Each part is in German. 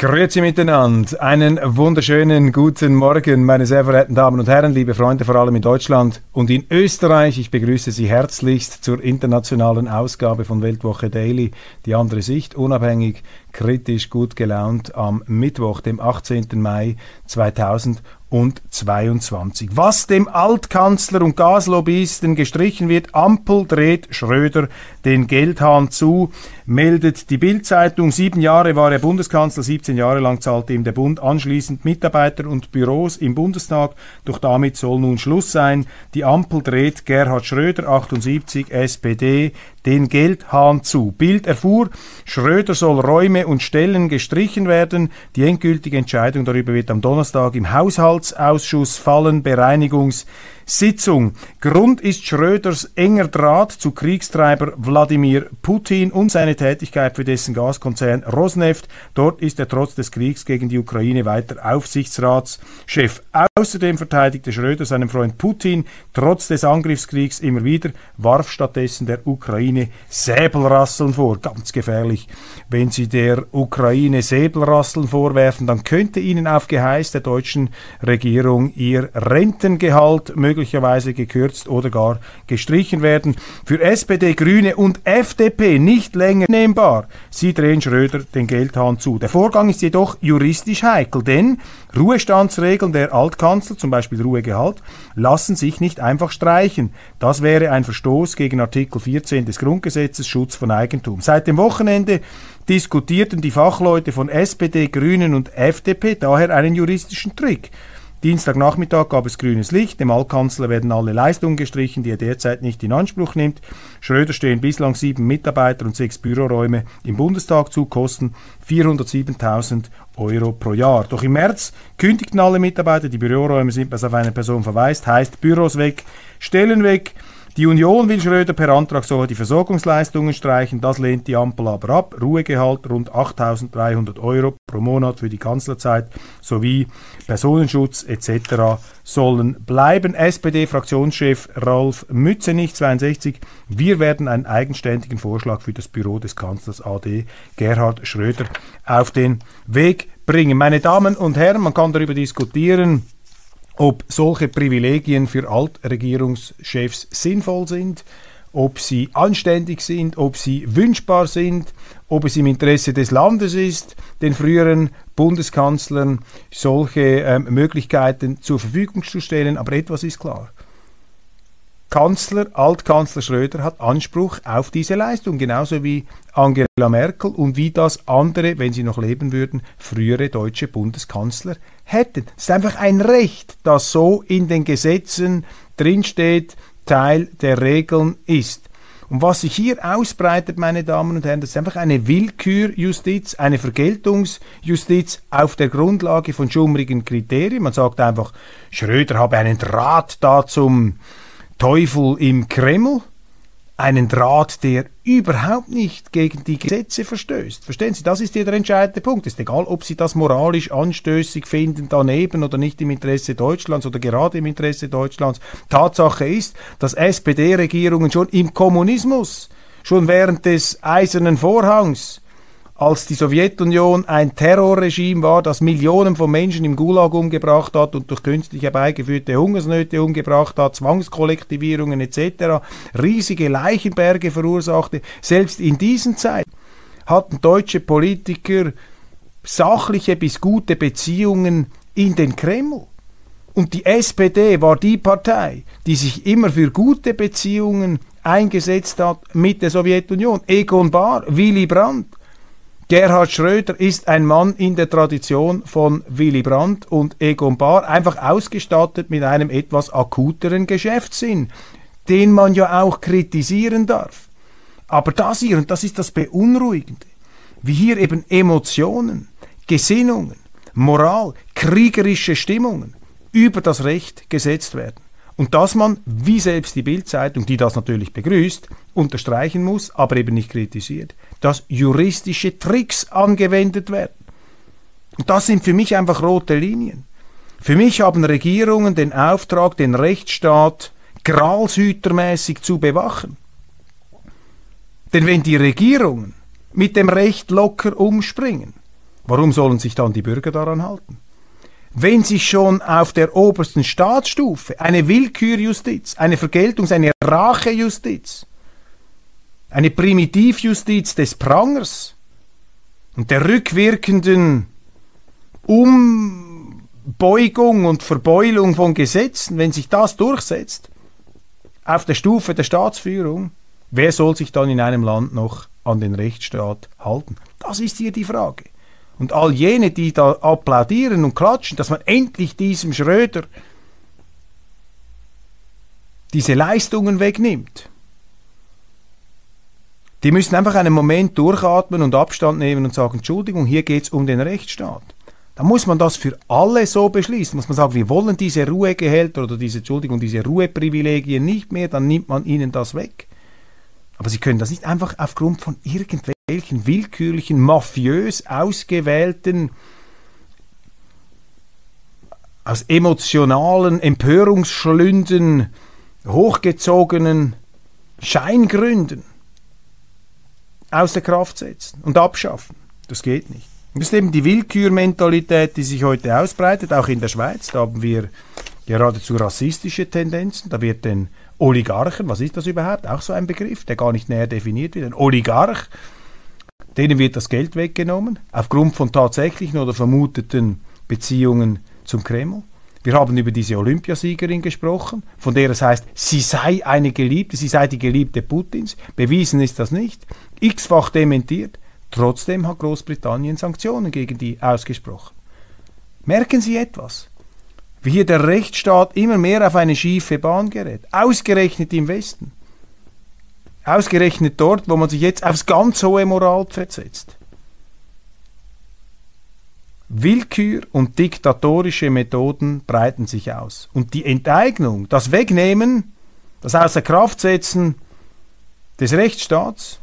Grüezi miteinander. Einen wunderschönen guten Morgen, meine sehr verehrten Damen und Herren, liebe Freunde, vor allem in Deutschland und in Österreich. Ich begrüße Sie herzlichst zur internationalen Ausgabe von Weltwoche Daily. Die andere Sicht, unabhängig, kritisch, gut gelaunt am Mittwoch, dem 18. Mai 2000 und 22. Was dem Altkanzler und Gaslobbyisten gestrichen wird, Ampel dreht Schröder den Geldhahn zu, meldet die Bildzeitung. Sieben Jahre war er Bundeskanzler, 17 Jahre lang zahlte ihm der Bund anschließend Mitarbeiter und Büros im Bundestag. Doch damit soll nun Schluss sein. Die Ampel dreht Gerhard Schröder, 78, SPD, den Geldhahn zu. Bild erfuhr, Schröder soll Räume und Stellen gestrichen werden. Die endgültige Entscheidung darüber wird am Donnerstag im Haushaltsausschuss fallen. Bereinigungs Sitzung. Grund ist Schröders enger Draht zu Kriegstreiber Wladimir Putin und seine Tätigkeit für dessen Gaskonzern Rosneft. Dort ist er trotz des Kriegs gegen die Ukraine weiter Aufsichtsratschef. Außerdem verteidigte Schröder seinen Freund Putin trotz des Angriffskriegs immer wieder, warf stattdessen der Ukraine Säbelrasseln vor. Ganz gefährlich. Wenn Sie der Ukraine Säbelrasseln vorwerfen, dann könnte Ihnen auf Geheiß der deutschen Regierung Ihr Rentengehalt möglicherweise möglicherweise gekürzt oder gar gestrichen werden. Für SPD, Grüne und FDP nicht länger nehmbar. Sie drehen Schröder den Geldhahn zu. Der Vorgang ist jedoch juristisch heikel, denn Ruhestandsregeln der Altkanzler, zum Beispiel Ruhegehalt, lassen sich nicht einfach streichen. Das wäre ein Verstoß gegen Artikel 14 des Grundgesetzes Schutz von Eigentum. Seit dem Wochenende diskutierten die Fachleute von SPD, Grünen und FDP daher einen juristischen Trick. Dienstagnachmittag gab es grünes Licht. Dem Altkanzler werden alle Leistungen gestrichen, die er derzeit nicht in Anspruch nimmt. Schröder stehen bislang sieben Mitarbeiter und sechs Büroräume im Bundestag zu, kosten 407.000 Euro pro Jahr. Doch im März kündigten alle Mitarbeiter, die Büroräume sind was auf eine Person verweist, heißt Büros weg, Stellen weg. Die Union will Schröder per Antrag sogar die Versorgungsleistungen streichen. Das lehnt die Ampel aber ab. Ruhegehalt rund 8.300 Euro pro Monat für die Kanzlerzeit sowie Personenschutz etc. sollen bleiben. SPD-Fraktionschef Ralf Mützenich, 62. Wir werden einen eigenständigen Vorschlag für das Büro des Kanzlers AD Gerhard Schröder auf den Weg bringen. Meine Damen und Herren, man kann darüber diskutieren, ob solche Privilegien für Altregierungschefs sinnvoll sind, ob sie anständig sind, ob sie wünschbar sind, ob es im Interesse des Landes ist, den früheren Bundeskanzlern solche ähm, Möglichkeiten zur Verfügung zu stellen. Aber etwas ist klar. Kanzler, Altkanzler Schröder hat Anspruch auf diese Leistung, genauso wie Angela Merkel und wie das andere, wenn sie noch leben würden, frühere deutsche Bundeskanzler hätten. Es ist einfach ein Recht, das so in den Gesetzen drinsteht, Teil der Regeln ist. Und was sich hier ausbreitet, meine Damen und Herren, das ist einfach eine Willkürjustiz, eine Vergeltungsjustiz auf der Grundlage von schummrigen Kriterien. Man sagt einfach, Schröder habe einen Draht da zum Teufel im Kreml einen Draht, der überhaupt nicht gegen die Gesetze verstößt. Verstehen Sie, das ist hier der entscheidende Punkt. Ist egal, ob Sie das moralisch anstößig finden, daneben oder nicht im Interesse Deutschlands oder gerade im Interesse Deutschlands. Tatsache ist, dass SPD-Regierungen schon im Kommunismus, schon während des Eisernen Vorhangs, als die Sowjetunion ein Terrorregime war, das Millionen von Menschen im Gulag umgebracht hat und durch künstlich herbeigeführte Hungersnöte umgebracht hat, Zwangskollektivierungen etc., riesige Leichenberge verursachte. Selbst in diesen Zeiten hatten deutsche Politiker sachliche bis gute Beziehungen in den Kreml. Und die SPD war die Partei, die sich immer für gute Beziehungen eingesetzt hat mit der Sowjetunion. Egon Bahr, Willy Brandt. Gerhard Schröder ist ein Mann in der Tradition von Willy Brandt und Egon Bahr, einfach ausgestattet mit einem etwas akuteren Geschäftssinn, den man ja auch kritisieren darf. Aber das hier, und das ist das Beunruhigende, wie hier eben Emotionen, Gesinnungen, Moral, kriegerische Stimmungen über das Recht gesetzt werden. Und dass man, wie selbst die Bildzeitung, die das natürlich begrüßt, unterstreichen muss, aber eben nicht kritisiert, dass juristische Tricks angewendet werden. Und das sind für mich einfach rote Linien. Für mich haben Regierungen den Auftrag, den Rechtsstaat gralshütermäßig zu bewachen. Denn wenn die Regierungen mit dem Recht locker umspringen, warum sollen sich dann die Bürger daran halten? Wenn sich schon auf der obersten Staatsstufe eine Willkürjustiz, eine Vergeltungs-, eine Rachejustiz, eine Primitivjustiz des Prangers und der rückwirkenden Umbeugung und Verbeulung von Gesetzen, wenn sich das durchsetzt, auf der Stufe der Staatsführung, wer soll sich dann in einem Land noch an den Rechtsstaat halten? Das ist hier die Frage. Und all jene, die da applaudieren und klatschen, dass man endlich diesem Schröder diese Leistungen wegnimmt, die müssen einfach einen Moment durchatmen und Abstand nehmen und sagen, Entschuldigung, hier geht es um den Rechtsstaat. Da muss man das für alle so beschließen. Muss man sagen, wir wollen diese Ruhegehälter oder diese, Entschuldigung, diese Ruheprivilegien nicht mehr, dann nimmt man ihnen das weg. Aber sie können das nicht einfach aufgrund von irgendwelchen willkürlichen, mafiös ausgewählten, aus emotionalen Empörungsschlünden hochgezogenen Scheingründen außer Kraft setzen und abschaffen. Das geht nicht. Das ist eben die Willkürmentalität, die sich heute ausbreitet, auch in der Schweiz. Da haben wir geradezu rassistische Tendenzen. Da wird den Oligarchen, was ist das überhaupt? Auch so ein Begriff, der gar nicht näher definiert wird. Ein Oligarch, denen wird das Geld weggenommen, aufgrund von tatsächlichen oder vermuteten Beziehungen zum Kreml. Wir haben über diese Olympiasiegerin gesprochen, von der es heißt, sie sei eine Geliebte, sie sei die Geliebte Putins. Bewiesen ist das nicht. X-fach dementiert. Trotzdem hat Großbritannien Sanktionen gegen die ausgesprochen. Merken Sie etwas? Wie hier der Rechtsstaat immer mehr auf eine schiefe Bahn gerät. Ausgerechnet im Westen. Ausgerechnet dort, wo man sich jetzt aufs ganz hohe Moral versetzt. Willkür und diktatorische Methoden breiten sich aus. Und die Enteignung, das Wegnehmen, das Außerkraftsetzen des Rechtsstaats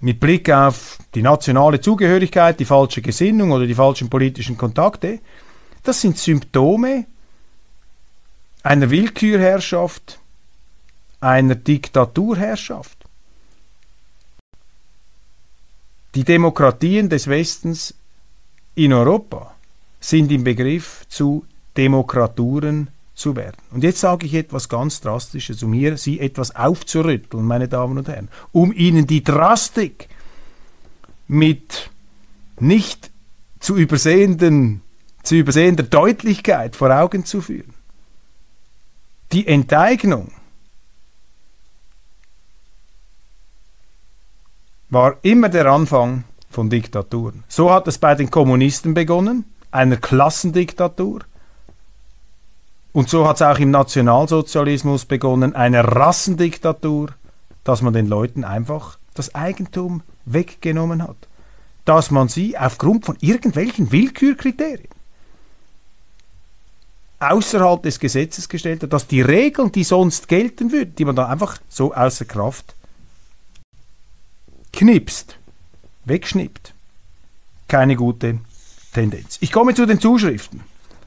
mit Blick auf die nationale Zugehörigkeit, die falsche Gesinnung oder die falschen politischen Kontakte, das sind Symptome einer Willkürherrschaft, einer Diktaturherrschaft. Die Demokratien des Westens in Europa sind im Begriff zu Demokraturen zu werden. Und jetzt sage ich etwas ganz Drastisches, um hier Sie etwas aufzurütteln, meine Damen und Herren, um Ihnen die Drastik mit nicht zu übersehenden, zu übersehender Deutlichkeit vor Augen zu führen. Die Enteignung war immer der Anfang von Diktaturen. So hat es bei den Kommunisten begonnen, einer Klassendiktatur. Und so hat es auch im Nationalsozialismus begonnen, eine Rassendiktatur, dass man den Leuten einfach das Eigentum weggenommen hat. Dass man sie aufgrund von irgendwelchen Willkürkriterien außerhalb des Gesetzes gestellt hat, dass die Regeln, die sonst gelten würden, die man dann einfach so außer Kraft knipst, wegschnippt. Keine gute Tendenz. Ich komme zu den Zuschriften,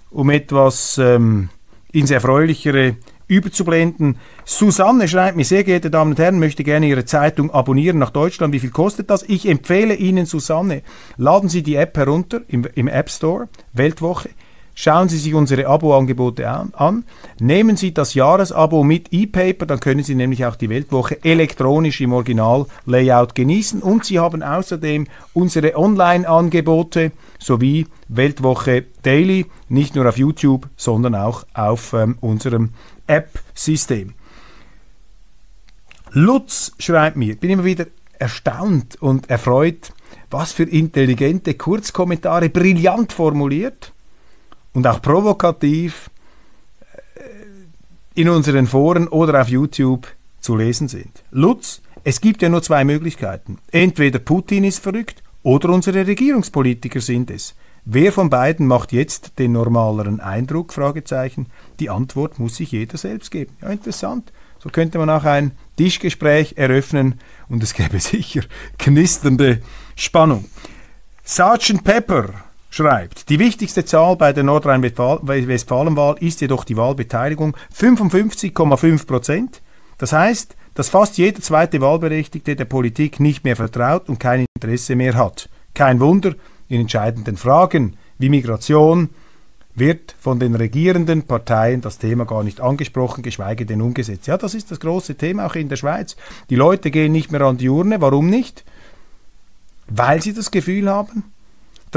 um etwas ähm, ins Erfreulichere überzublenden. Susanne schreibt mir, sehr geehrte Damen und Herren, möchte gerne Ihre Zeitung abonnieren nach Deutschland. Wie viel kostet das? Ich empfehle Ihnen, Susanne, laden Sie die App herunter im, im App Store, Weltwoche. Schauen Sie sich unsere Abo-Angebote an, Nehmen Sie das Jahresabo mit E-Paper, dann können Sie nämlich auch die Weltwoche elektronisch im Original-Layout genießen. Und Sie haben außerdem unsere Online-Angebote sowie Weltwoche Daily, nicht nur auf YouTube, sondern auch auf ähm, unserem App-System. Lutz schreibt mir, bin immer wieder erstaunt und erfreut, was für intelligente Kurzkommentare brillant formuliert und auch provokativ äh, in unseren Foren oder auf YouTube zu lesen sind. Lutz, es gibt ja nur zwei Möglichkeiten. Entweder Putin ist verrückt oder unsere Regierungspolitiker sind es. Wer von beiden macht jetzt den normaleren Eindruck? Die Antwort muss sich jeder selbst geben. Ja, interessant. So könnte man auch ein Tischgespräch eröffnen und es gäbe sicher knisternde Spannung. Sergeant Pepper schreibt, die wichtigste Zahl bei der Nordrhein-Westfalen-Wahl ist jedoch die Wahlbeteiligung 55,5 Prozent. Das heißt, dass fast jeder zweite Wahlberechtigte der Politik nicht mehr vertraut und kein Interesse mehr hat. Kein Wunder, in entscheidenden Fragen wie Migration wird von den regierenden Parteien das Thema gar nicht angesprochen, geschweige denn umgesetzt. Ja, das ist das große Thema auch in der Schweiz. Die Leute gehen nicht mehr an die Urne. Warum nicht? Weil sie das Gefühl haben,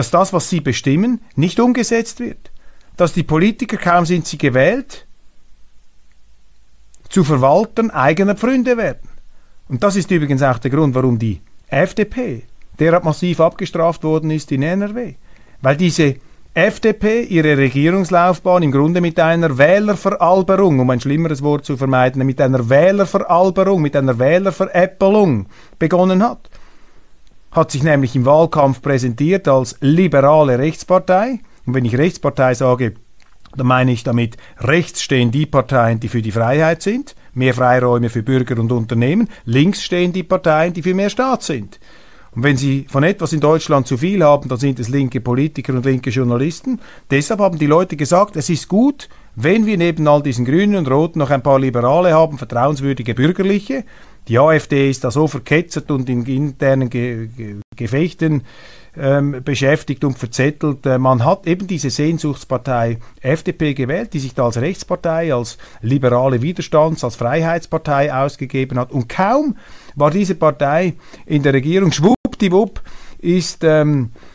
dass das, was sie bestimmen, nicht umgesetzt wird. Dass die Politiker, kaum sind sie gewählt, zu Verwaltern eigener Pfründe werden. Und das ist übrigens auch der Grund, warum die FDP derart massiv abgestraft worden ist in NRW. Weil diese FDP ihre Regierungslaufbahn im Grunde mit einer Wählerveralberung, um ein schlimmeres Wort zu vermeiden, mit einer Wählerveralberung, mit einer Wählerveräppelung begonnen hat. Hat sich nämlich im Wahlkampf präsentiert als liberale Rechtspartei. Und wenn ich Rechtspartei sage, dann meine ich damit, rechts stehen die Parteien, die für die Freiheit sind, mehr Freiräume für Bürger und Unternehmen, links stehen die Parteien, die für mehr Staat sind. Und wenn Sie von etwas in Deutschland zu viel haben, dann sind es linke Politiker und linke Journalisten. Deshalb haben die Leute gesagt, es ist gut, wenn wir neben all diesen Grünen und Roten noch ein paar Liberale haben, vertrauenswürdige Bürgerliche. Die AfD ist da so verketzert und in internen Ge Ge Gefechten ähm, beschäftigt und verzettelt. Äh, man hat eben diese Sehnsuchtspartei FDP gewählt, die sich da als Rechtspartei, als liberale Widerstands-, als Freiheitspartei ausgegeben hat. Und kaum war diese Partei in der Regierung, schwuppdiwupp, ist ähm, äh,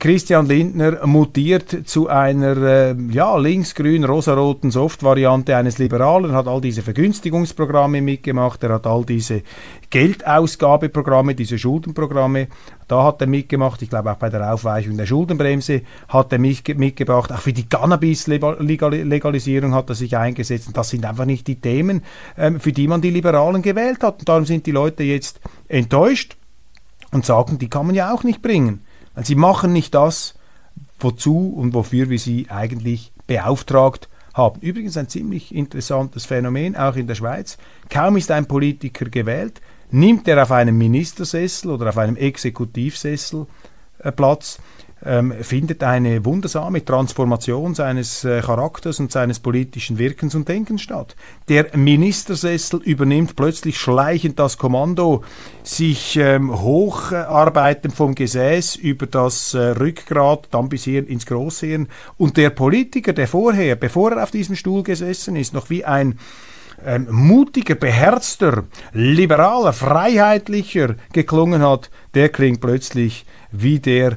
Christian Lindner mutiert zu einer äh, ja, linksgrün rosaroten Soft-Variante eines Liberalen, hat all diese Vergünstigungsprogramme mitgemacht, er hat all diese Geldausgabeprogramme, diese Schuldenprogramme, da hat er mitgemacht, ich glaube auch bei der Aufweichung der Schuldenbremse hat er mitgebracht, auch für die Cannabis-Legalisierung hat er sich eingesetzt. Und das sind einfach nicht die Themen, ähm, für die man die Liberalen gewählt hat. Und darum sind die Leute jetzt enttäuscht und sagen, die kann man ja auch nicht bringen. Weil sie machen nicht das, wozu und wofür wir sie eigentlich beauftragt haben. Übrigens ein ziemlich interessantes Phänomen, auch in der Schweiz. Kaum ist ein Politiker gewählt, nimmt er auf einem Ministersessel oder auf einem Exekutivsessel äh, Platz, ähm, findet eine wundersame Transformation seines äh, Charakters und seines politischen Wirkens und Denkens statt. Der Ministersessel übernimmt plötzlich schleichend das Kommando, sich ähm, hocharbeiten vom Gesäß über das äh, Rückgrat, dann bis hier ins Großhirn. Und der Politiker, der vorher, bevor er auf diesem Stuhl gesessen ist, noch wie ein ähm, mutiger, beherzter, liberaler, freiheitlicher geklungen hat, der klingt plötzlich wie der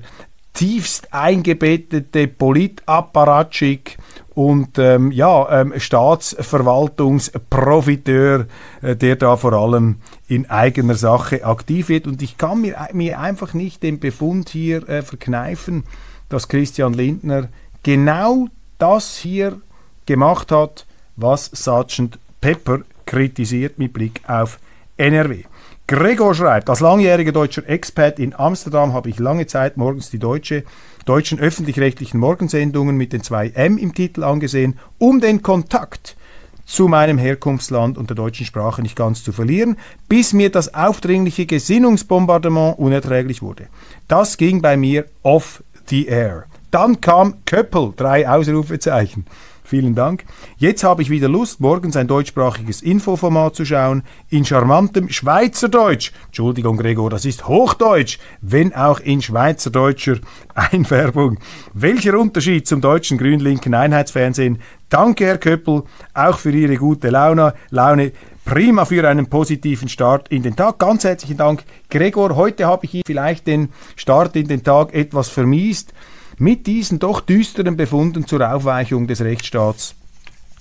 tiefst eingebettete Politapparatschik und ähm, ja, ähm, Staatsverwaltungsprofiteur, äh, der da vor allem in eigener Sache aktiv wird. Und ich kann mir, mir einfach nicht den Befund hier äh, verkneifen, dass Christian Lindner genau das hier gemacht hat, was Sergeant Pepper kritisiert mit Blick auf NRW. Gregor schreibt, als langjähriger deutscher Expat in Amsterdam habe ich lange Zeit morgens die deutsche, deutschen öffentlich-rechtlichen Morgensendungen mit den zwei M im Titel angesehen, um den Kontakt zu meinem Herkunftsland und der deutschen Sprache nicht ganz zu verlieren, bis mir das aufdringliche Gesinnungsbombardement unerträglich wurde. Das ging bei mir off the air. Dann kam Köppel, drei Ausrufezeichen. Vielen Dank. Jetzt habe ich wieder Lust, morgens ein deutschsprachiges Infoformat zu schauen, in charmantem Schweizerdeutsch. Entschuldigung, Gregor, das ist Hochdeutsch, wenn auch in schweizerdeutscher Einfärbung. Welcher Unterschied zum deutschen grün-linken Einheitsfernsehen? Danke, Herr Köppel, auch für Ihre gute Laune. Laune. Prima für einen positiven Start in den Tag. Ganz herzlichen Dank, Gregor. Heute habe ich Ihnen vielleicht den Start in den Tag etwas vermiest mit diesen doch düsteren Befunden zur Aufweichung des Rechtsstaats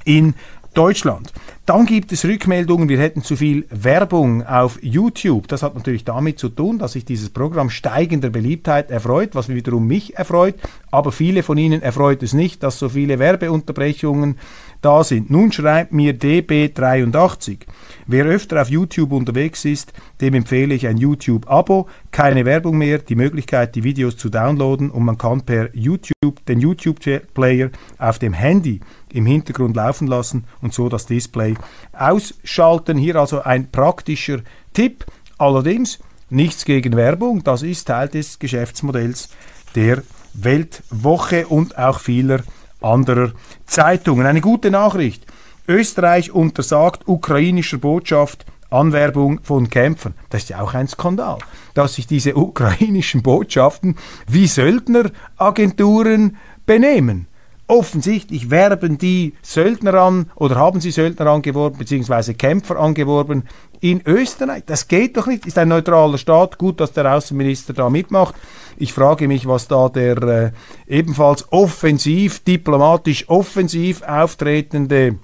in Deutschland. Dann gibt es Rückmeldungen, wir hätten zu viel Werbung auf YouTube. Das hat natürlich damit zu tun, dass sich dieses Programm steigender Beliebtheit erfreut, was wiederum mich erfreut. aber viele von Ihnen erfreut es nicht, dass so viele Werbeunterbrechungen da sind. Nun schreibt mir DB83. Wer öfter auf YouTube unterwegs ist, dem empfehle ich ein YouTube-Abo, keine Werbung mehr, die Möglichkeit, die Videos zu downloaden und man kann per YouTube den YouTube-Player auf dem Handy im Hintergrund laufen lassen und so das Display ausschalten. Hier also ein praktischer Tipp. Allerdings nichts gegen Werbung, das ist Teil des Geschäftsmodells der Weltwoche und auch vieler anderer Zeitungen. Eine gute Nachricht. Österreich untersagt ukrainischer Botschaft Anwerbung von Kämpfern. Das ist ja auch ein Skandal, dass sich diese ukrainischen Botschaften wie Söldneragenturen benehmen. Offensichtlich werben die Söldner an oder haben sie Söldner angeworben beziehungsweise Kämpfer angeworben in Österreich. Das geht doch nicht. Ist ein neutraler Staat. Gut, dass der Außenminister da mitmacht. Ich frage mich, was da der äh, ebenfalls offensiv, diplomatisch offensiv auftretende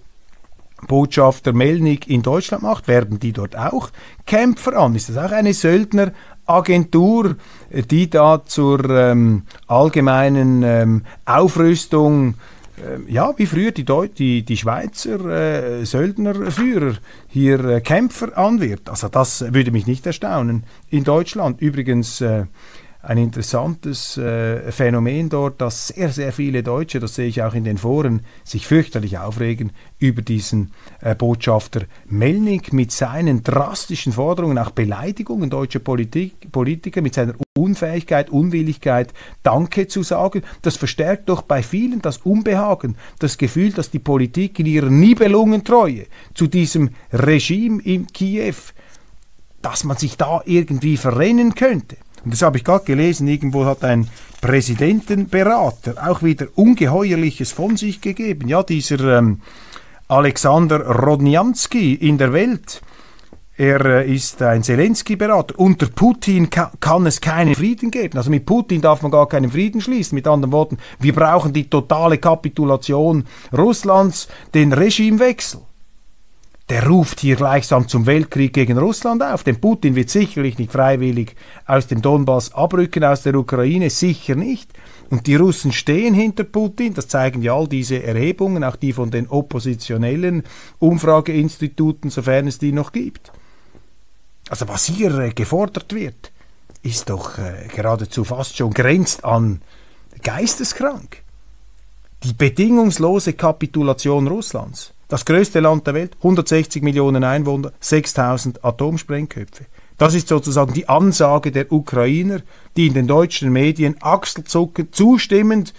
Botschafter Melnik in Deutschland macht, werben die dort auch Kämpfer an? Ist das auch eine Söldneragentur, die da zur ähm, allgemeinen ähm, Aufrüstung ähm, ja, wie früher die, Deu die, die Schweizer äh, Söldnerführer hier äh, Kämpfer anwirbt. Also das würde mich nicht erstaunen. In Deutschland übrigens äh, ein interessantes äh, Phänomen dort, dass sehr, sehr viele Deutsche, das sehe ich auch in den Foren, sich fürchterlich aufregen über diesen äh, Botschafter Melnik mit seinen drastischen Forderungen, auch Beleidigungen deutscher Politik, Politiker, mit seiner Unfähigkeit, Unwilligkeit, Danke zu sagen. Das verstärkt doch bei vielen das Unbehagen, das Gefühl, dass die Politik in ihrer Nibelungentreue zu diesem Regime in Kiew, dass man sich da irgendwie verrennen könnte. Und das habe ich gerade gelesen, irgendwo hat ein Präsidentenberater auch wieder Ungeheuerliches von sich gegeben. Ja, dieser ähm, Alexander Rodnianski in der Welt, er äh, ist ein Zelensky-Berater. Unter Putin ka kann es keinen Frieden geben. Also mit Putin darf man gar keinen Frieden schließen. Mit anderen Worten, wir brauchen die totale Kapitulation Russlands, den Regimewechsel der ruft hier gleichsam zum Weltkrieg gegen Russland auf. Denn Putin wird sicherlich nicht freiwillig aus dem Donbass abrücken, aus der Ukraine, sicher nicht. Und die Russen stehen hinter Putin, das zeigen ja all diese Erhebungen, auch die von den oppositionellen Umfrageinstituten, sofern es die noch gibt. Also was hier äh, gefordert wird, ist doch äh, geradezu fast schon grenzt an geisteskrank. Die bedingungslose Kapitulation Russlands das größte Land der Welt, 160 Millionen Einwohner, 6000 Atomsprengköpfe. Das ist sozusagen die Ansage der Ukrainer, die in den deutschen Medien achselzuckend, zustimmend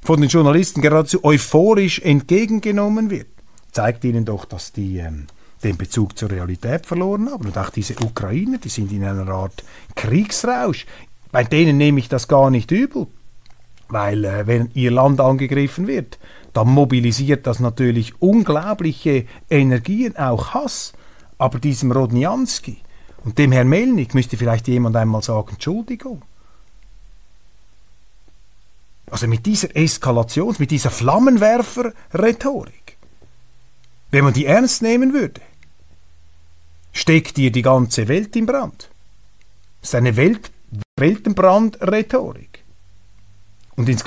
von den Journalisten geradezu euphorisch entgegengenommen wird. Zeigt ihnen doch, dass die ähm, den Bezug zur Realität verloren haben. Und auch diese Ukrainer, die sind in einer Art Kriegsrausch. Bei denen nehme ich das gar nicht übel. Weil äh, wenn ihr Land angegriffen wird, dann mobilisiert das natürlich unglaubliche Energien, auch Hass. Aber diesem Rodnianski und dem Herrn Melnik müsste vielleicht jemand einmal sagen, Entschuldigung. Also mit dieser Eskalations-, mit dieser Flammenwerfer-Rhetorik, wenn man die ernst nehmen würde, steckt ihr die ganze Welt in Brand. Das ist eine Welt Weltenbrand-Rhetorik. Und ins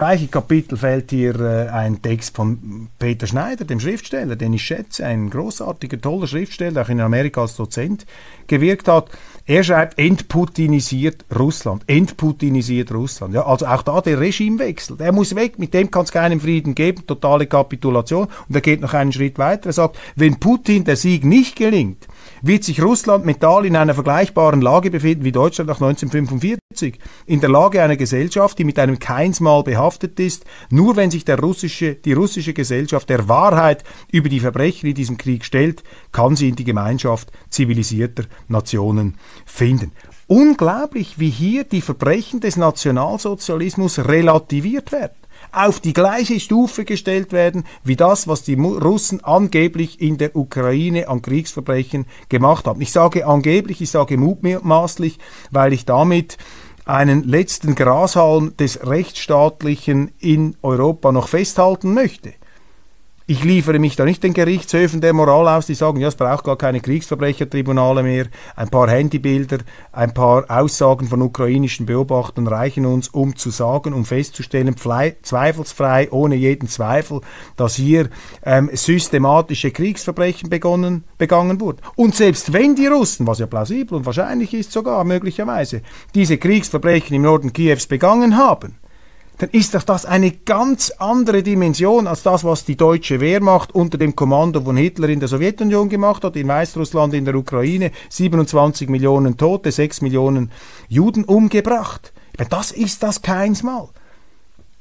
Gleiche Kapitel fällt hier äh, ein Text von Peter Schneider, dem Schriftsteller, den ich schätze, ein großartiger, toller Schriftsteller, der auch in Amerika als Dozent gewirkt hat. Er schreibt, entputinisiert Russland, entputinisiert Russland. Ja, also auch da der Regimewechsel, der muss weg, mit dem kann es keinen Frieden geben, totale Kapitulation. Und er geht noch einen Schritt weiter, er sagt, wenn Putin der Sieg nicht gelingt, wird sich Russland mental in einer vergleichbaren Lage befinden wie Deutschland nach 1945. In der Lage einer Gesellschaft, die mit einem Keinsmal behaftet ist, nur wenn sich der russische, die russische Gesellschaft der Wahrheit über die Verbrechen in diesem Krieg stellt, kann sie in die Gemeinschaft zivilisierter Nationen finden. Unglaublich, wie hier die Verbrechen des Nationalsozialismus relativiert werden auf die gleiche Stufe gestellt werden wie das, was die Russen angeblich in der Ukraine an Kriegsverbrechen gemacht haben. Ich sage angeblich, ich sage mutmaßlich, weil ich damit einen letzten Grashalm des Rechtsstaatlichen in Europa noch festhalten möchte. Ich liefere mich da nicht den Gerichtshöfen der Moral aus, die sagen, ja, es braucht gar keine Kriegsverbrechertribunale mehr. Ein paar Handybilder, ein paar Aussagen von ukrainischen Beobachtern reichen uns, um zu sagen, um festzustellen, zweifelsfrei, ohne jeden Zweifel, dass hier ähm, systematische Kriegsverbrechen begonnen, begangen wurden. Und selbst wenn die Russen, was ja plausibel und wahrscheinlich ist sogar möglicherweise, diese Kriegsverbrechen im Norden Kiews begangen haben, dann ist doch das eine ganz andere Dimension als das, was die deutsche Wehrmacht unter dem Kommando von Hitler in der Sowjetunion gemacht hat, in Weißrussland, in der Ukraine, 27 Millionen Tote, 6 Millionen Juden umgebracht. Das ist das keinsmal.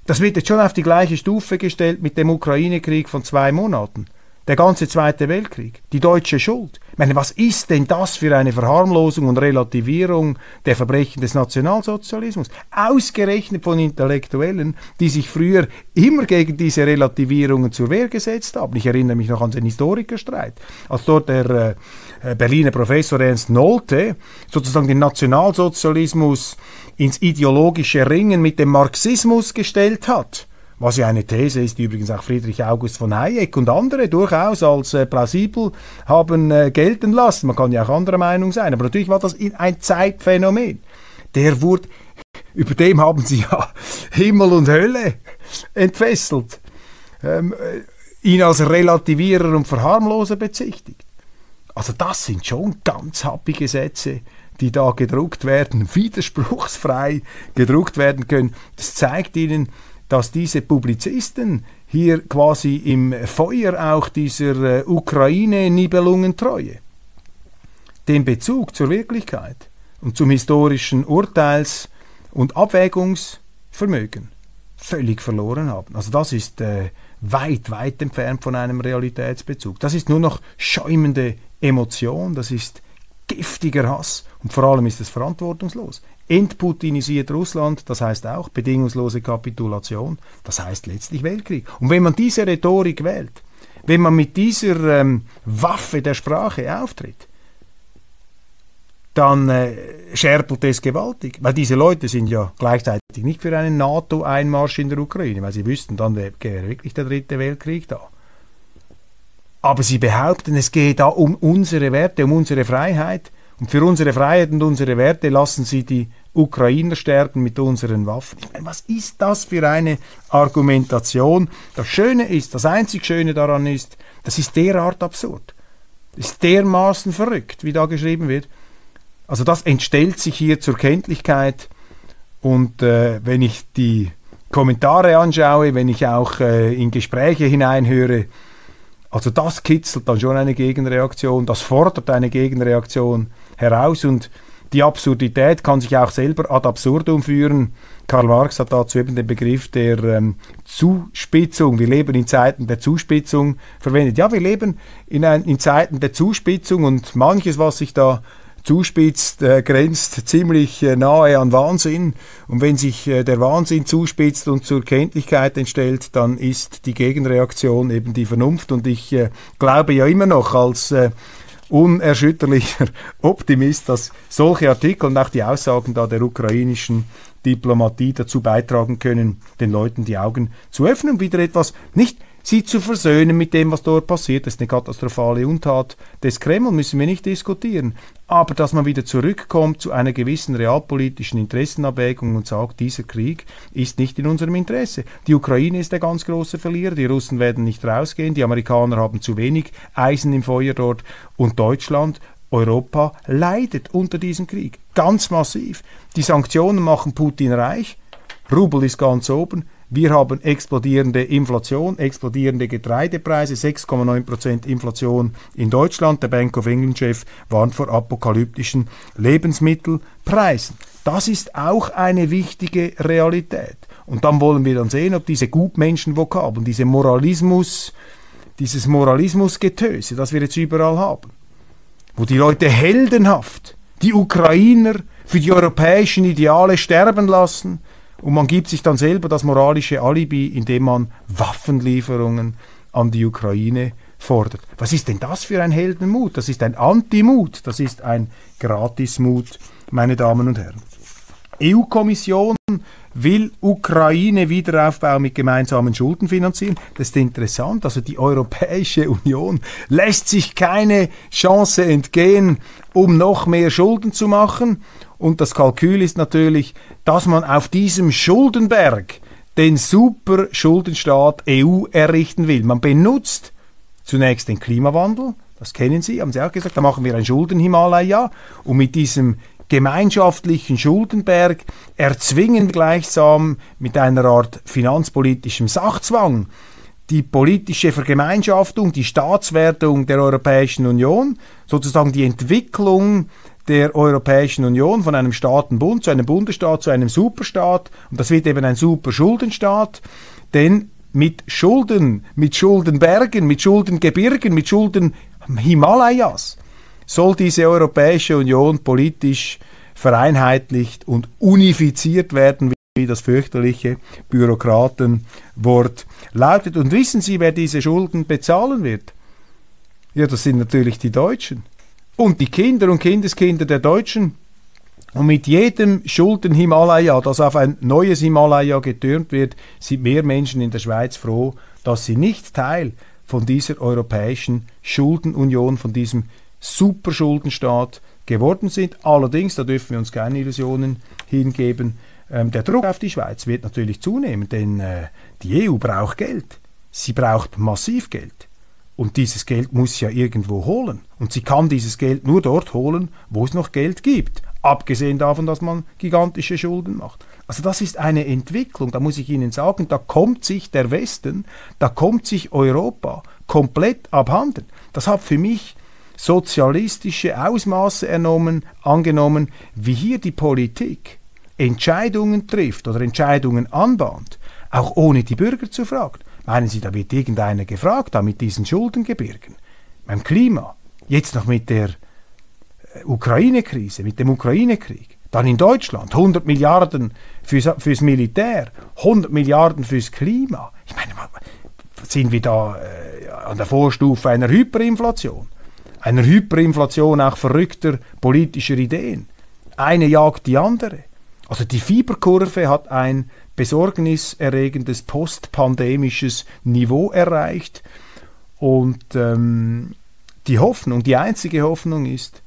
Das wird jetzt schon auf die gleiche Stufe gestellt mit dem Ukraine-Krieg von zwei Monaten. Der ganze Zweite Weltkrieg, die deutsche Schuld. Ich meine, was ist denn das für eine Verharmlosung und Relativierung der Verbrechen des Nationalsozialismus? Ausgerechnet von Intellektuellen, die sich früher immer gegen diese Relativierungen zur Wehr gesetzt haben. Ich erinnere mich noch an den Historikerstreit, als dort der äh, Berliner Professor Ernst Nolte sozusagen den Nationalsozialismus ins ideologische Ringen mit dem Marxismus gestellt hat was ja eine These ist, die übrigens auch Friedrich August von Hayek und andere durchaus als äh, plausibel haben äh, gelten lassen. Man kann ja auch anderer Meinung sein, aber natürlich war das ein Zeitphänomen. Der wurde, über dem haben sie ja Himmel und Hölle entfesselt, ähm, äh, ihn als Relativierer und Verharmloser bezichtigt. Also das sind schon ganz happige Sätze, die da gedruckt werden, widerspruchsfrei gedruckt werden können. Das zeigt ihnen, dass diese Publizisten hier quasi im Feuer auch dieser äh, Ukraine-Nibelungentreue den Bezug zur Wirklichkeit und zum historischen Urteils- und Abwägungsvermögen völlig verloren haben. Also das ist äh, weit, weit entfernt von einem Realitätsbezug. Das ist nur noch schäumende Emotion, das ist giftiger Hass und vor allem ist es verantwortungslos. Entputinisiert Russland, das heißt auch bedingungslose Kapitulation, das heißt letztlich Weltkrieg. Und wenn man diese Rhetorik wählt, wenn man mit dieser ähm, Waffe der Sprache auftritt, dann äh, scherpelt es gewaltig. Weil diese Leute sind ja gleichzeitig nicht für einen NATO-Einmarsch in der Ukraine, weil sie wüssten, dann wäre wär wirklich der dritte Weltkrieg da. Aber sie behaupten, es geht da um unsere Werte, um unsere Freiheit. Und für unsere Freiheit und unsere Werte lassen sie die Ukrainer sterben mit unseren Waffen. Ich meine, was ist das für eine Argumentation? Das Schöne ist, das einzig Schöne daran ist, das ist derart absurd. Das ist dermaßen verrückt, wie da geschrieben wird. Also das entstellt sich hier zur Kenntlichkeit. Und äh, wenn ich die Kommentare anschaue, wenn ich auch äh, in Gespräche hineinhöre, also das kitzelt dann schon eine Gegenreaktion, das fordert eine Gegenreaktion heraus und die Absurdität kann sich auch selber ad absurdum führen. Karl Marx hat dazu eben den Begriff der ähm, Zuspitzung. Wir leben in Zeiten der Zuspitzung verwendet. Ja, wir leben in, ein, in Zeiten der Zuspitzung und manches, was sich da zuspitzt, äh, grenzt ziemlich äh, nahe an Wahnsinn. Und wenn sich äh, der Wahnsinn zuspitzt und zur Kenntlichkeit entstellt, dann ist die Gegenreaktion eben die Vernunft. Und ich äh, glaube ja immer noch als äh, unerschütterlicher Optimist, dass solche Artikel und auch die Aussagen da der ukrainischen Diplomatie dazu beitragen können, den Leuten die Augen zu öffnen wieder etwas nicht sie zu versöhnen mit dem, was dort passiert. Das ist eine katastrophale Untat des Kreml, müssen wir nicht diskutieren. Aber dass man wieder zurückkommt zu einer gewissen realpolitischen Interessenabwägung und sagt, dieser Krieg ist nicht in unserem Interesse. Die Ukraine ist der ganz große Verlierer, die Russen werden nicht rausgehen, die Amerikaner haben zu wenig Eisen im Feuer dort und Deutschland Europa leidet unter diesem Krieg. Ganz massiv. Die Sanktionen machen Putin reich. Rubel ist ganz oben. Wir haben explodierende Inflation, explodierende Getreidepreise, 6,9% Inflation in Deutschland. Der Bank of England-Chef warnt vor apokalyptischen Lebensmittelpreisen. Das ist auch eine wichtige Realität. Und dann wollen wir dann sehen, ob diese Gutmenschenvokabeln, diese Moralismus, dieses Moralismusgetöse, das wir jetzt überall haben, wo die Leute heldenhaft die Ukrainer für die europäischen Ideale sterben lassen und man gibt sich dann selber das moralische Alibi, indem man Waffenlieferungen an die Ukraine fordert. Was ist denn das für ein Heldenmut? Das ist ein Antimut, das ist ein Gratismut, meine Damen und Herren. EU-Kommission will Ukraine Wiederaufbau mit gemeinsamen Schulden finanzieren. Das ist interessant. Also die Europäische Union lässt sich keine Chance entgehen, um noch mehr Schulden zu machen. Und das Kalkül ist natürlich, dass man auf diesem Schuldenberg den super Schuldenstaat EU errichten will. Man benutzt zunächst den Klimawandel, das kennen Sie, haben Sie auch gesagt, da machen wir ein Schuldenhimalaya und mit diesem gemeinschaftlichen Schuldenberg erzwingen gleichsam mit einer Art finanzpolitischem Sachzwang die politische Vergemeinschaftung, die Staatswertung der Europäischen Union, sozusagen die Entwicklung der Europäischen Union von einem Staatenbund zu einem Bundesstaat zu einem Superstaat und das wird eben ein Superschuldenstaat, denn mit Schulden, mit Schuldenbergen, mit Schuldengebirgen, mit Schulden Himalayas soll diese Europäische Union politisch vereinheitlicht und unifiziert werden, wie das fürchterliche Bürokratenwort lautet. Und wissen Sie, wer diese Schulden bezahlen wird? Ja, das sind natürlich die Deutschen. Und die Kinder und Kindeskinder der Deutschen. Und mit jedem Schulden-Himalaya, das auf ein neues Himalaya getürmt wird, sind mehr Menschen in der Schweiz froh, dass sie nicht Teil von dieser europäischen Schuldenunion, von diesem Superschuldenstaat geworden sind. Allerdings, da dürfen wir uns keine Illusionen hingeben, ähm, der Druck auf die Schweiz wird natürlich zunehmen, denn äh, die EU braucht Geld. Sie braucht massiv Geld. Und dieses Geld muss ja irgendwo holen. Und sie kann dieses Geld nur dort holen, wo es noch Geld gibt. Abgesehen davon, dass man gigantische Schulden macht. Also das ist eine Entwicklung, da muss ich Ihnen sagen, da kommt sich der Westen, da kommt sich Europa komplett abhanden. Das hat für mich sozialistische Ausmaße ernommen, angenommen, wie hier die Politik Entscheidungen trifft oder Entscheidungen anbahnt, auch ohne die Bürger zu fragen. Meinen Sie, da wird irgendeiner gefragt, da mit diesen Schuldengebirgen, beim Klima, jetzt noch mit der äh, Ukraine-Krise, mit dem Ukraine-Krieg, dann in Deutschland 100 Milliarden fürs, fürs Militär, 100 Milliarden fürs Klima. Ich meine, sind wir da äh, an der Vorstufe einer Hyperinflation? einer Hyperinflation auch verrückter politischer Ideen. Eine jagt die andere. Also die Fieberkurve hat ein besorgniserregendes postpandemisches Niveau erreicht und ähm, die Hoffnung, die einzige Hoffnung ist,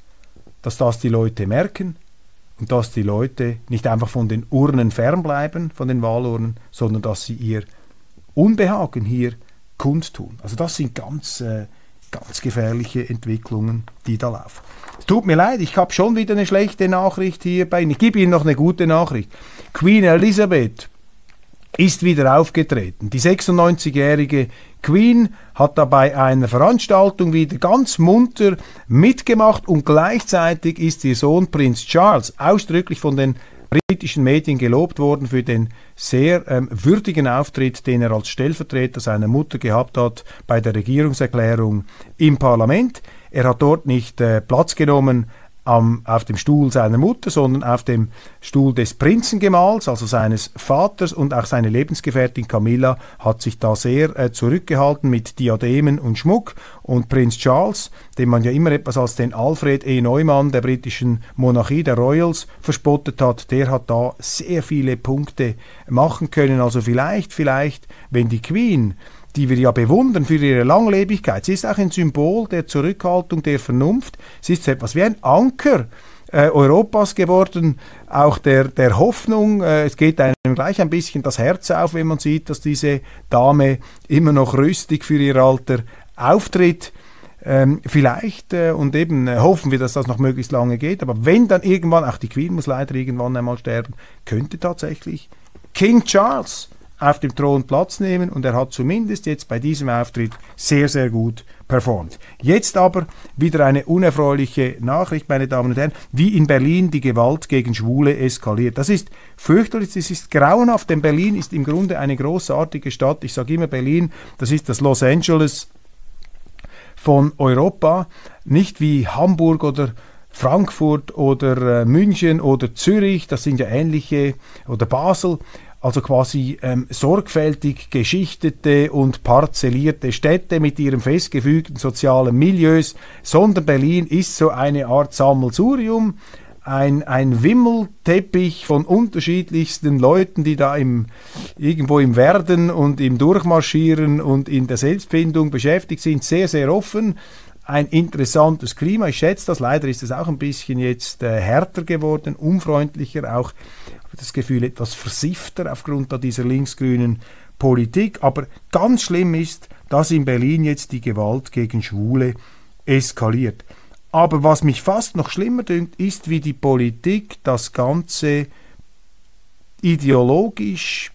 dass das die Leute merken und dass die Leute nicht einfach von den Urnen fernbleiben, von den Wahlurnen, sondern dass sie ihr Unbehagen hier kundtun. Also das sind ganz äh, ganz gefährliche Entwicklungen, die da laufen. Es tut mir leid, ich habe schon wieder eine schlechte Nachricht hier bei Ihnen. Ich gebe Ihnen noch eine gute Nachricht. Queen Elizabeth ist wieder aufgetreten. Die 96-jährige Queen hat dabei einer Veranstaltung wieder ganz munter mitgemacht und gleichzeitig ist ihr Sohn Prinz Charles ausdrücklich von den britischen Medien gelobt worden für den sehr ähm, würdigen Auftritt, den er als Stellvertreter seiner Mutter gehabt hat bei der Regierungserklärung im Parlament. Er hat dort nicht äh, Platz genommen am, auf dem Stuhl seiner Mutter, sondern auf dem Stuhl des Prinzengemahls, also seines Vaters und auch seine Lebensgefährtin Camilla hat sich da sehr äh, zurückgehalten mit Diademen und Schmuck und Prinz Charles, den man ja immer etwas als den Alfred E. Neumann der britischen Monarchie, der Royals, verspottet hat, der hat da sehr viele Punkte machen können. Also vielleicht, vielleicht, wenn die Queen die wir ja bewundern für ihre Langlebigkeit. Sie ist auch ein Symbol der Zurückhaltung, der Vernunft. Sie ist etwas wie ein Anker äh, Europas geworden, auch der, der Hoffnung. Äh, es geht einem gleich ein bisschen das Herz auf, wenn man sieht, dass diese Dame immer noch rüstig für ihr Alter auftritt. Ähm, vielleicht äh, und eben äh, hoffen wir, dass das noch möglichst lange geht. Aber wenn dann irgendwann, auch die Queen muss leider irgendwann einmal sterben, könnte tatsächlich King Charles auf dem Thron Platz nehmen und er hat zumindest jetzt bei diesem Auftritt sehr, sehr gut performt. Jetzt aber wieder eine unerfreuliche Nachricht, meine Damen und Herren, wie in Berlin die Gewalt gegen Schwule eskaliert. Das ist fürchterlich, das ist grauenhaft, denn Berlin ist im Grunde eine großartige Stadt. Ich sage immer Berlin, das ist das Los Angeles von Europa, nicht wie Hamburg oder Frankfurt oder äh, München oder Zürich, das sind ja ähnliche, oder Basel, also quasi ähm, sorgfältig geschichtete und parzellierte Städte mit ihren festgefügten sozialen Milieus, sondern Berlin ist so eine Art Sammelsurium, ein, ein Wimmelteppich von unterschiedlichsten Leuten, die da im, irgendwo im Werden und im Durchmarschieren und in der Selbstfindung beschäftigt sind, sehr, sehr offen. Ein interessantes Klima, ich schätze das, leider ist es auch ein bisschen jetzt äh, härter geworden, unfreundlicher, auch das Gefühl etwas versiffter aufgrund dieser linksgrünen Politik. Aber ganz schlimm ist, dass in Berlin jetzt die Gewalt gegen Schwule eskaliert. Aber was mich fast noch schlimmer dünkt, ist, wie die Politik das Ganze ideologisch,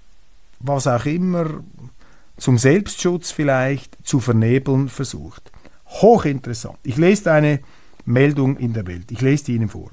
was auch immer, zum Selbstschutz vielleicht zu vernebeln versucht. Hochinteressant. Ich lese eine Meldung in der Welt. Ich lese die Ihnen vor.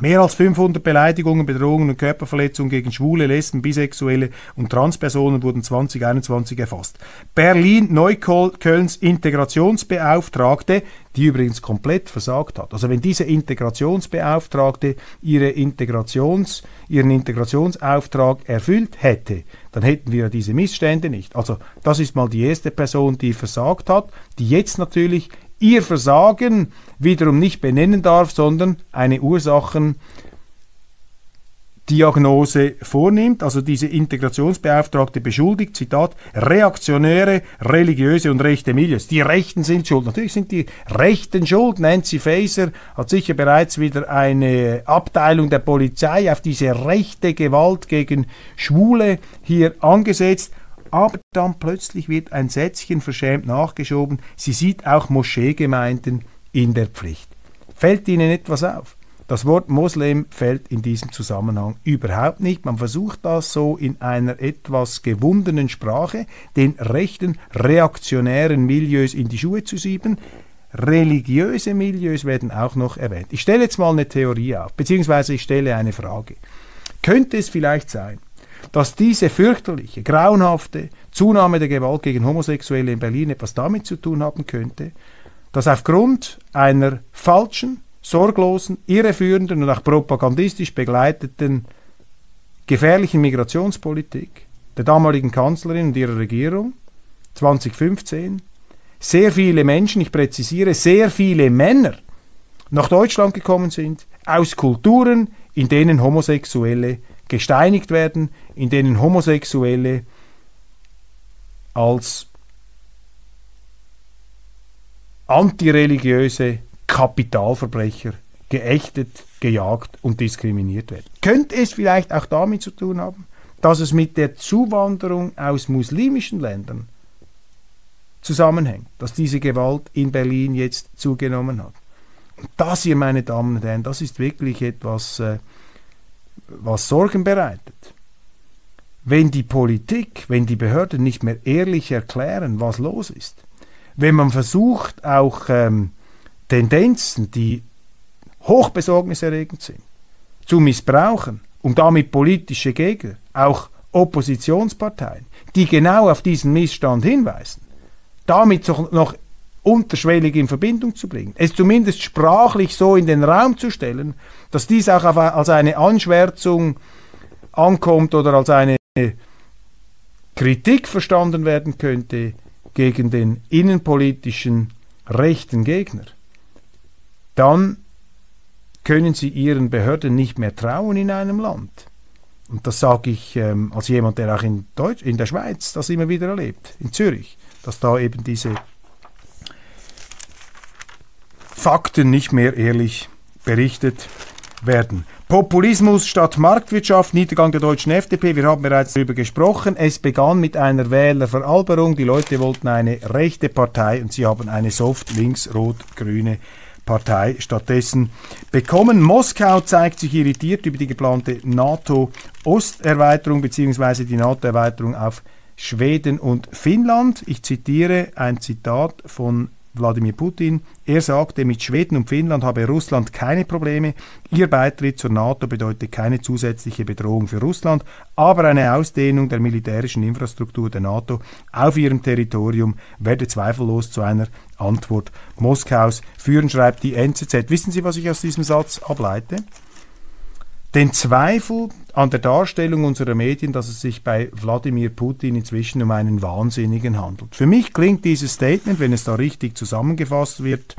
Mehr als 500 Beleidigungen, Bedrohungen und Körperverletzungen gegen Schwule, Lesben, Bisexuelle und Transpersonen wurden 2021 erfasst. Berlin-Neuköllns Integrationsbeauftragte, die übrigens komplett versagt hat. Also wenn diese Integrationsbeauftragte ihre Integrations, ihren Integrationsauftrag erfüllt hätte, dann hätten wir diese Missstände nicht. Also das ist mal die erste Person, die versagt hat, die jetzt natürlich ihr Versagen wiederum nicht benennen darf, sondern eine Ursachendiagnose vornimmt, also diese Integrationsbeauftragte beschuldigt, Zitat, reaktionäre, religiöse und rechte Milieus. Die Rechten sind schuld. Natürlich sind die Rechten schuld. Nancy Faeser hat sicher bereits wieder eine Abteilung der Polizei auf diese rechte Gewalt gegen Schwule hier angesetzt aber dann plötzlich wird ein Sätzchen verschämt nachgeschoben, sie sieht auch Moscheegemeinden in der Pflicht. Fällt Ihnen etwas auf? Das Wort Moslem fällt in diesem Zusammenhang überhaupt nicht. Man versucht das so in einer etwas gewundenen Sprache, den rechten reaktionären Milieus in die Schuhe zu sieben. Religiöse Milieus werden auch noch erwähnt. Ich stelle jetzt mal eine Theorie auf, beziehungsweise ich stelle eine Frage. Könnte es vielleicht sein, dass diese fürchterliche, grauenhafte Zunahme der Gewalt gegen Homosexuelle in Berlin etwas damit zu tun haben könnte, dass aufgrund einer falschen, sorglosen, irreführenden und auch propagandistisch begleiteten gefährlichen Migrationspolitik der damaligen Kanzlerin und ihrer Regierung 2015 sehr viele Menschen, ich präzisiere, sehr viele Männer nach Deutschland gekommen sind, aus Kulturen, in denen Homosexuelle gesteinigt werden, in denen Homosexuelle als antireligiöse Kapitalverbrecher geächtet, gejagt und diskriminiert werden. Könnte es vielleicht auch damit zu tun haben, dass es mit der Zuwanderung aus muslimischen Ländern zusammenhängt, dass diese Gewalt in Berlin jetzt zugenommen hat. Und das hier, meine Damen und Herren, das ist wirklich etwas, äh, was Sorgen bereitet. Wenn die Politik, wenn die Behörden nicht mehr ehrlich erklären, was los ist, wenn man versucht, auch ähm, Tendenzen, die hochbesorgniserregend sind, zu missbrauchen, um damit politische Gegner, auch Oppositionsparteien, die genau auf diesen Missstand hinweisen, damit noch unterschwellig in Verbindung zu bringen, es zumindest sprachlich so in den Raum zu stellen, dass dies auch als eine Anschwärzung ankommt oder als eine Kritik verstanden werden könnte gegen den innenpolitischen rechten Gegner, dann können sie ihren Behörden nicht mehr trauen in einem Land, und das sage ich ähm, als jemand, der auch in, Deutsch, in der Schweiz das immer wieder erlebt, in Zürich, dass da eben diese Fakten nicht mehr ehrlich berichtet werden. Populismus statt Marktwirtschaft, Niedergang der deutschen FDP, wir haben bereits darüber gesprochen. Es begann mit einer Wählerveralberung. Die Leute wollten eine rechte Partei und sie haben eine soft links-rot-grüne Partei stattdessen bekommen. Moskau zeigt sich irritiert über die geplante NATO-Osterweiterung bzw. die NATO-Erweiterung auf Schweden und Finnland. Ich zitiere ein Zitat von Wladimir Putin. Er sagte, mit Schweden und Finnland habe Russland keine Probleme. Ihr Beitritt zur NATO bedeutet keine zusätzliche Bedrohung für Russland, aber eine Ausdehnung der militärischen Infrastruktur der NATO auf ihrem Territorium werde zweifellos zu einer Antwort Moskaus führen, schreibt die NZZ. Wissen Sie, was ich aus diesem Satz ableite? Den Zweifel an der Darstellung unserer Medien, dass es sich bei Wladimir Putin inzwischen um einen Wahnsinnigen handelt. Für mich klingt dieses Statement, wenn es da richtig zusammengefasst wird,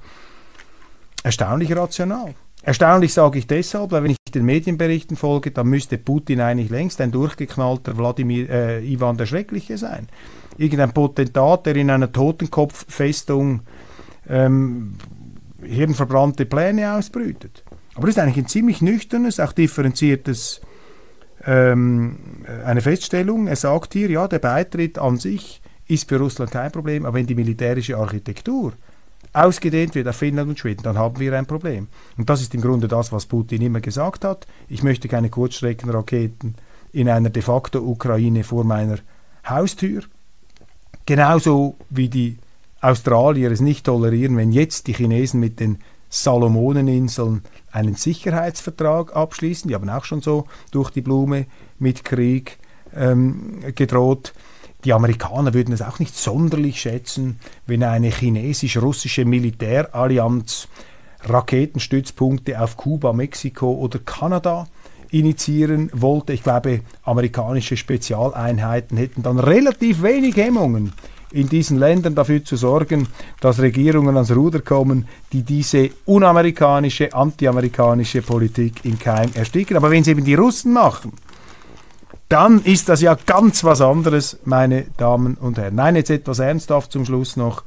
erstaunlich rational. Erstaunlich sage ich deshalb, weil wenn ich den Medienberichten folge, dann müsste Putin eigentlich längst ein durchgeknallter Wladimir äh, Ivan der Schreckliche sein. Irgendein Potentat, der in einer Totenkopffestung ähm, hirnverbrannte Pläne ausbrütet. Aber das ist eigentlich ein ziemlich nüchternes, auch differenziertes ähm, eine Feststellung. Er sagt hier, ja, der Beitritt an sich ist für Russland kein Problem, aber wenn die militärische Architektur ausgedehnt wird auf Finnland und Schweden, dann haben wir ein Problem. Und das ist im Grunde das, was Putin immer gesagt hat. Ich möchte keine Kurzstreckenraketen in einer de facto Ukraine vor meiner Haustür. Genauso wie die Australier es nicht tolerieren, wenn jetzt die Chinesen mit den Salomoneninseln einen Sicherheitsvertrag abschließen. Die haben auch schon so durch die Blume mit Krieg ähm, gedroht. Die Amerikaner würden es auch nicht sonderlich schätzen, wenn eine chinesisch-russische Militärallianz Raketenstützpunkte auf Kuba, Mexiko oder Kanada initiieren wollte. Ich glaube, amerikanische Spezialeinheiten hätten dann relativ wenig Hemmungen, in diesen Ländern dafür zu sorgen, dass Regierungen ans Ruder kommen, die diese unamerikanische, antiamerikanische Politik im Keim ersticken. Aber wenn es eben die Russen machen, dann ist das ja ganz was anderes, meine Damen und Herren. Nein, jetzt etwas ernsthaft zum Schluss noch.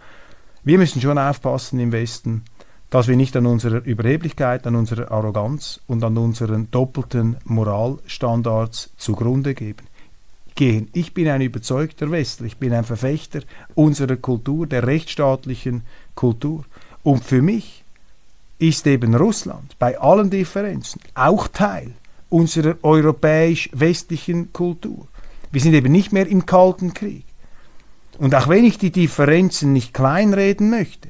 Wir müssen schon aufpassen im Westen, dass wir nicht an unserer Überheblichkeit, an unserer Arroganz und an unseren doppelten Moralstandards zugrunde geben gehen. Ich bin ein überzeugter Westler, ich bin ein Verfechter unserer Kultur, der rechtsstaatlichen Kultur. Und für mich ist eben Russland bei allen Differenzen auch Teil unserer europäisch-westlichen Kultur. Wir sind eben nicht mehr im Kalten Krieg. Und auch wenn ich die Differenzen nicht kleinreden möchte,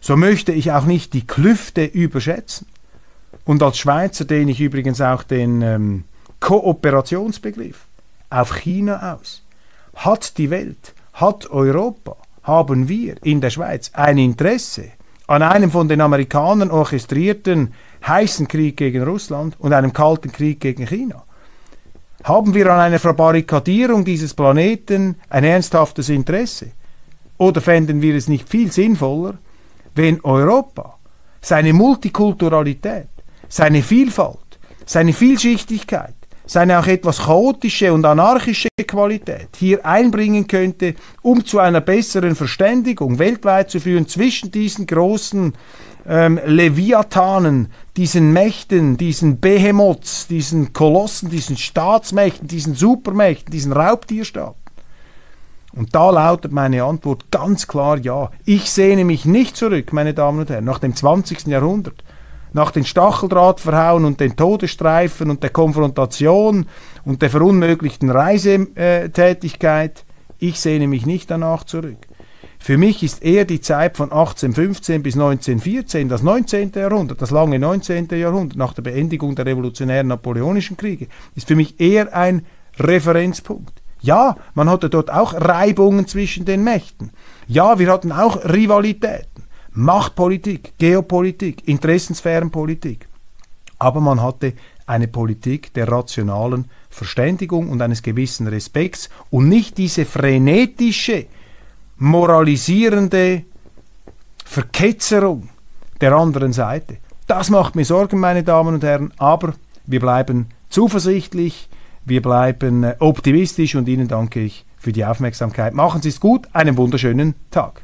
so möchte ich auch nicht die Klüfte überschätzen. Und als Schweizer dehne ich übrigens auch den ähm, Kooperationsbegriff auf China aus. Hat die Welt, hat Europa, haben wir in der Schweiz ein Interesse an einem von den Amerikanern orchestrierten heißen Krieg gegen Russland und einem kalten Krieg gegen China? Haben wir an einer Verbarrikadierung dieses Planeten ein ernsthaftes Interesse? Oder fänden wir es nicht viel sinnvoller, wenn Europa seine Multikulturalität, seine Vielfalt, seine Vielschichtigkeit, seine auch etwas chaotische und anarchische Qualität hier einbringen könnte, um zu einer besseren Verständigung weltweit zu führen zwischen diesen großen ähm, Leviathanen, diesen Mächten, diesen Behemoths, diesen Kolossen, diesen Staatsmächten, diesen Supermächten, diesen Raubtierstaaten. Und da lautet meine Antwort ganz klar ja. Ich sehne mich nicht zurück, meine Damen und Herren, nach dem 20. Jahrhundert nach den Stacheldrahtverhauen und den Todesstreifen und der Konfrontation und der verunmöglichten Reisetätigkeit, ich sehne mich nicht danach zurück. Für mich ist eher die Zeit von 1815 bis 1914, das 19. Jahrhundert, das lange 19. Jahrhundert nach der Beendigung der revolutionären napoleonischen Kriege, ist für mich eher ein Referenzpunkt. Ja, man hatte dort auch Reibungen zwischen den Mächten. Ja, wir hatten auch Rivalität. Machtpolitik, Geopolitik, Interessensphärenpolitik. Aber man hatte eine Politik der rationalen Verständigung und eines gewissen Respekts und nicht diese frenetische, moralisierende Verketzerung der anderen Seite. Das macht mir Sorgen, meine Damen und Herren, aber wir bleiben zuversichtlich, Wir bleiben äh, optimistisch und Ihnen danke ich für die Aufmerksamkeit. Machen Sie es gut, einen wunderschönen Tag.